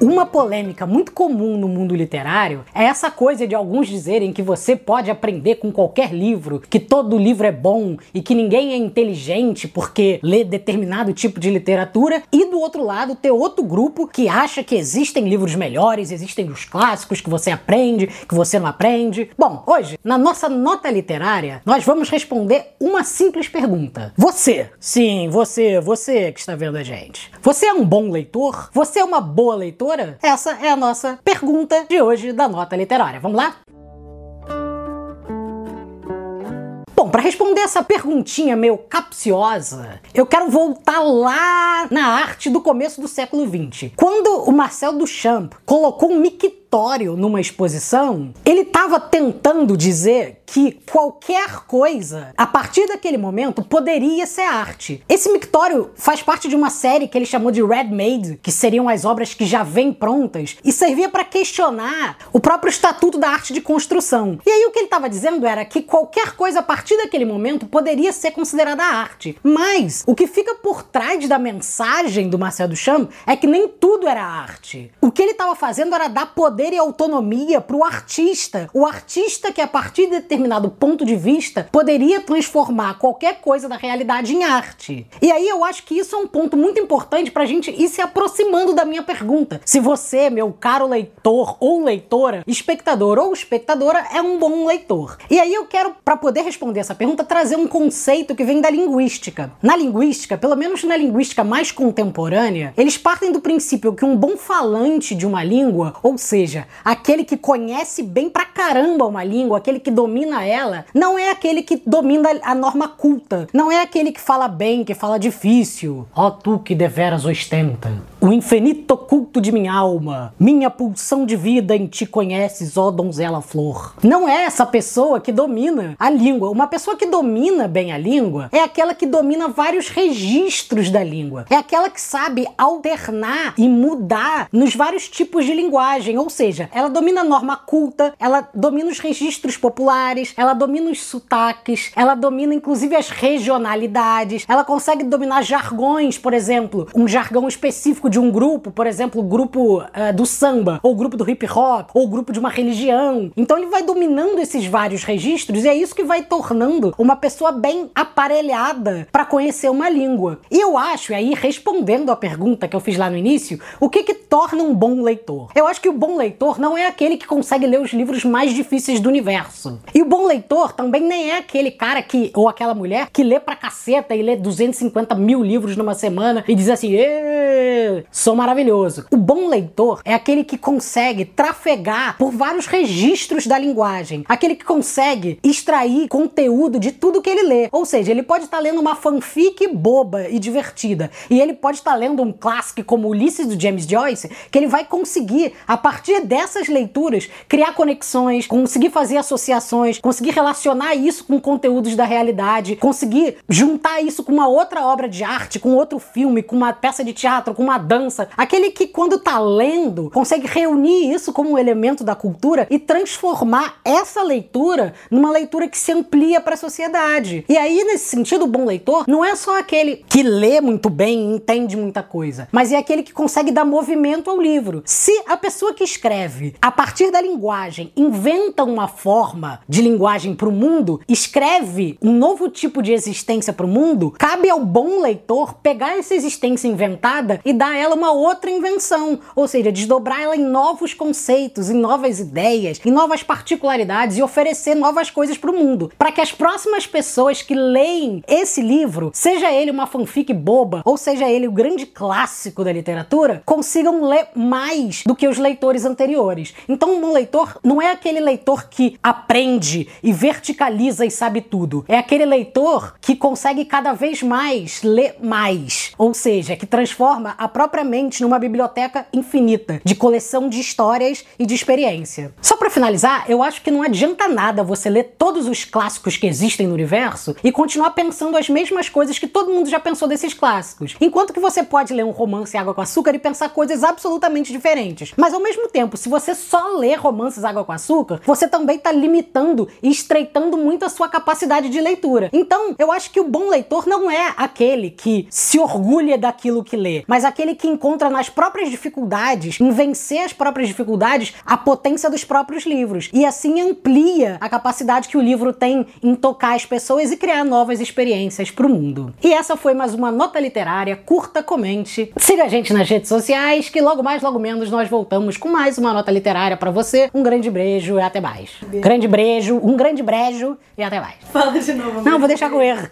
Uma polêmica muito comum no mundo literário é essa coisa de alguns dizerem que você pode aprender com qualquer livro, que todo livro é bom e que ninguém é inteligente porque lê determinado tipo de literatura, e do outro lado ter outro grupo que acha que existem livros melhores, existem os clássicos que você aprende, que você não aprende. Bom, hoje, na nossa nota literária, nós vamos responder uma simples pergunta. Você, sim, você, você que está vendo a gente. Você é um bom leitor? Você é uma boa leitora? Leitora? Essa é a nossa pergunta de hoje da nota literária. Vamos lá? Bom, para responder essa perguntinha meio capciosa, eu quero voltar lá na arte do começo do século XX. Quando o Marcel Duchamp colocou um mictório numa exposição, ele estava tentando dizer que qualquer coisa, a partir daquele momento, poderia ser arte. Esse mictório faz parte de uma série que ele chamou de Red Made, que seriam as obras que já vêm prontas, e servia para questionar o próprio estatuto da arte de construção. E aí o que ele estava dizendo era que qualquer coisa a partir daquele momento poderia ser considerada arte. Mas o que fica por trás da mensagem do Marcel Duchamp é que nem tudo era arte. O que ele estava fazendo era dar poder poder e autonomia para o artista. O artista que, a partir de determinado ponto de vista, poderia transformar qualquer coisa da realidade em arte. E aí eu acho que isso é um ponto muito importante para a gente ir se aproximando da minha pergunta. Se você, meu caro leitor ou leitora, espectador ou espectadora, é um bom leitor. E aí eu quero, para poder responder essa pergunta, trazer um conceito que vem da linguística. Na linguística, pelo menos na linguística mais contemporânea, eles partem do princípio que um bom falante de uma língua, ou seja, seja, aquele que conhece bem pra caramba uma língua, aquele que domina ela, não é aquele que domina a norma culta, não é aquele que fala bem, que fala difícil. Ó oh, tu que deveras ostenta, o infinito oculto de minha alma, minha pulsão de vida em ti conheces, ó donzela flor. Não é essa pessoa que domina a língua. Uma pessoa que domina bem a língua é aquela que domina vários registros da língua. É aquela que sabe alternar e mudar nos vários tipos de linguagem, ou seja, ela domina a norma culta, ela domina os registros populares, ela domina os sotaques, ela domina inclusive as regionalidades, ela consegue dominar jargões, por exemplo, um jargão específico de um grupo, por exemplo, o grupo uh, do samba, ou o grupo do hip hop, ou o grupo de uma religião. Então ele vai dominando esses vários registros e é isso que vai tornando uma pessoa bem aparelhada para conhecer uma língua. E eu acho, e aí respondendo a pergunta que eu fiz lá no início, o que que torna um bom leitor? Eu acho que o bom leitor leitor não é aquele que consegue ler os livros mais difíceis do universo. E o bom leitor também nem é aquele cara que, ou aquela mulher, que lê pra caceta e lê 250 mil livros numa semana e diz assim: sou maravilhoso. O bom leitor é aquele que consegue trafegar por vários registros da linguagem, aquele que consegue extrair conteúdo de tudo que ele lê. Ou seja, ele pode estar lendo uma fanfic boba e divertida, e ele pode estar lendo um clássico como Ulisses do James Joyce, que ele vai conseguir, a partir partir dessas leituras, criar conexões, conseguir fazer associações, conseguir relacionar isso com conteúdos da realidade, conseguir juntar isso com uma outra obra de arte, com outro filme, com uma peça de teatro, com uma dança. Aquele que, quando tá lendo, consegue reunir isso como um elemento da cultura e transformar essa leitura numa leitura que se amplia para a sociedade. E aí, nesse sentido, o bom leitor não é só aquele que lê muito bem entende muita coisa, mas é aquele que consegue dar movimento ao livro. Se a pessoa que escreve escreve. A partir da linguagem, inventa uma forma de linguagem para o mundo, escreve um novo tipo de existência para o mundo, cabe ao bom leitor pegar essa existência inventada e dar ela uma outra invenção, ou seja, desdobrar ela em novos conceitos, em novas ideias, em novas particularidades e oferecer novas coisas para o mundo, para que as próximas pessoas que leem esse livro, seja ele uma fanfic boba ou seja ele o grande clássico da literatura, consigam ler mais do que os leitores anteriores anteriores. Então, um leitor não é aquele leitor que aprende e verticaliza e sabe tudo. É aquele leitor que consegue cada vez mais ler mais. Ou seja, que transforma a própria mente numa biblioteca infinita de coleção de histórias e de experiência. Só para finalizar, eu acho que não adianta nada você ler todos os clássicos que existem no universo e continuar pensando as mesmas coisas que todo mundo já pensou desses clássicos. Enquanto que você pode ler um romance Água com Açúcar e pensar coisas absolutamente diferentes. Mas ao mesmo tempo, tempo, se você só lê romances água com açúcar, você também está limitando e estreitando muito a sua capacidade de leitura. Então, eu acho que o bom leitor não é aquele que se orgulha daquilo que lê, mas aquele que encontra nas próprias dificuldades, em vencer as próprias dificuldades, a potência dos próprios livros. E assim amplia a capacidade que o livro tem em tocar as pessoas e criar novas experiências para o mundo. E essa foi mais uma nota literária. Curta, comente. Siga a gente nas redes sociais, que logo mais, logo menos nós voltamos com mais uma nota literária para você. Um grande beijo e até mais. Beijo. Grande beijo, um grande brejo e até mais. Fala de novo. Não, vou deixar com erro.